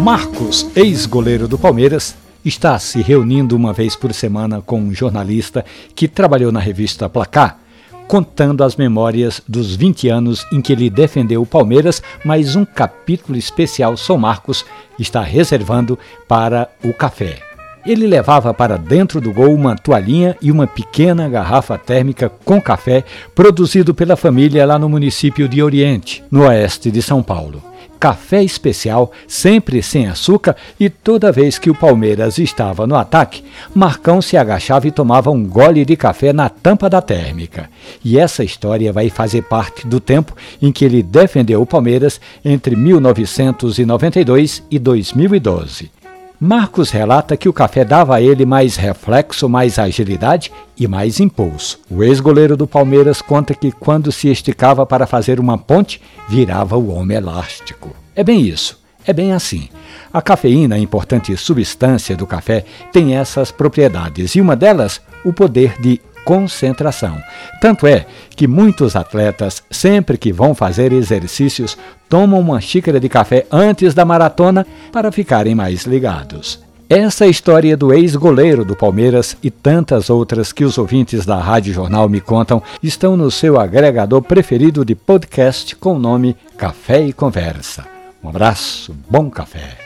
Marcos, ex-goleiro do Palmeiras, está se reunindo uma vez por semana com um jornalista que trabalhou na revista Placar, contando as memórias dos 20 anos em que ele defendeu o Palmeiras, mas um capítulo especial São Marcos está reservando para o café. Ele levava para dentro do gol uma toalhinha e uma pequena garrafa térmica com café produzido pela família lá no município de Oriente, no oeste de São Paulo café especial, sempre sem açúcar, e toda vez que o Palmeiras estava no ataque, Marcão se agachava e tomava um gole de café na tampa da térmica. E essa história vai fazer parte do tempo em que ele defendeu o Palmeiras entre 1992 e 2012. Marcos relata que o café dava a ele mais reflexo, mais agilidade e mais impulso. O ex-goleiro do Palmeiras conta que quando se esticava para fazer uma ponte, virava o homem elástico. É bem isso. É bem assim. A cafeína, importante substância do café, tem essas propriedades e uma delas, o poder de concentração. Tanto é que muitos atletas, sempre que vão fazer exercícios, tomam uma xícara de café antes da maratona para ficarem mais ligados. Essa história do ex-goleiro do Palmeiras e tantas outras que os ouvintes da Rádio Jornal me contam estão no seu agregador preferido de podcast com o nome Café e Conversa. Um abraço, bom café.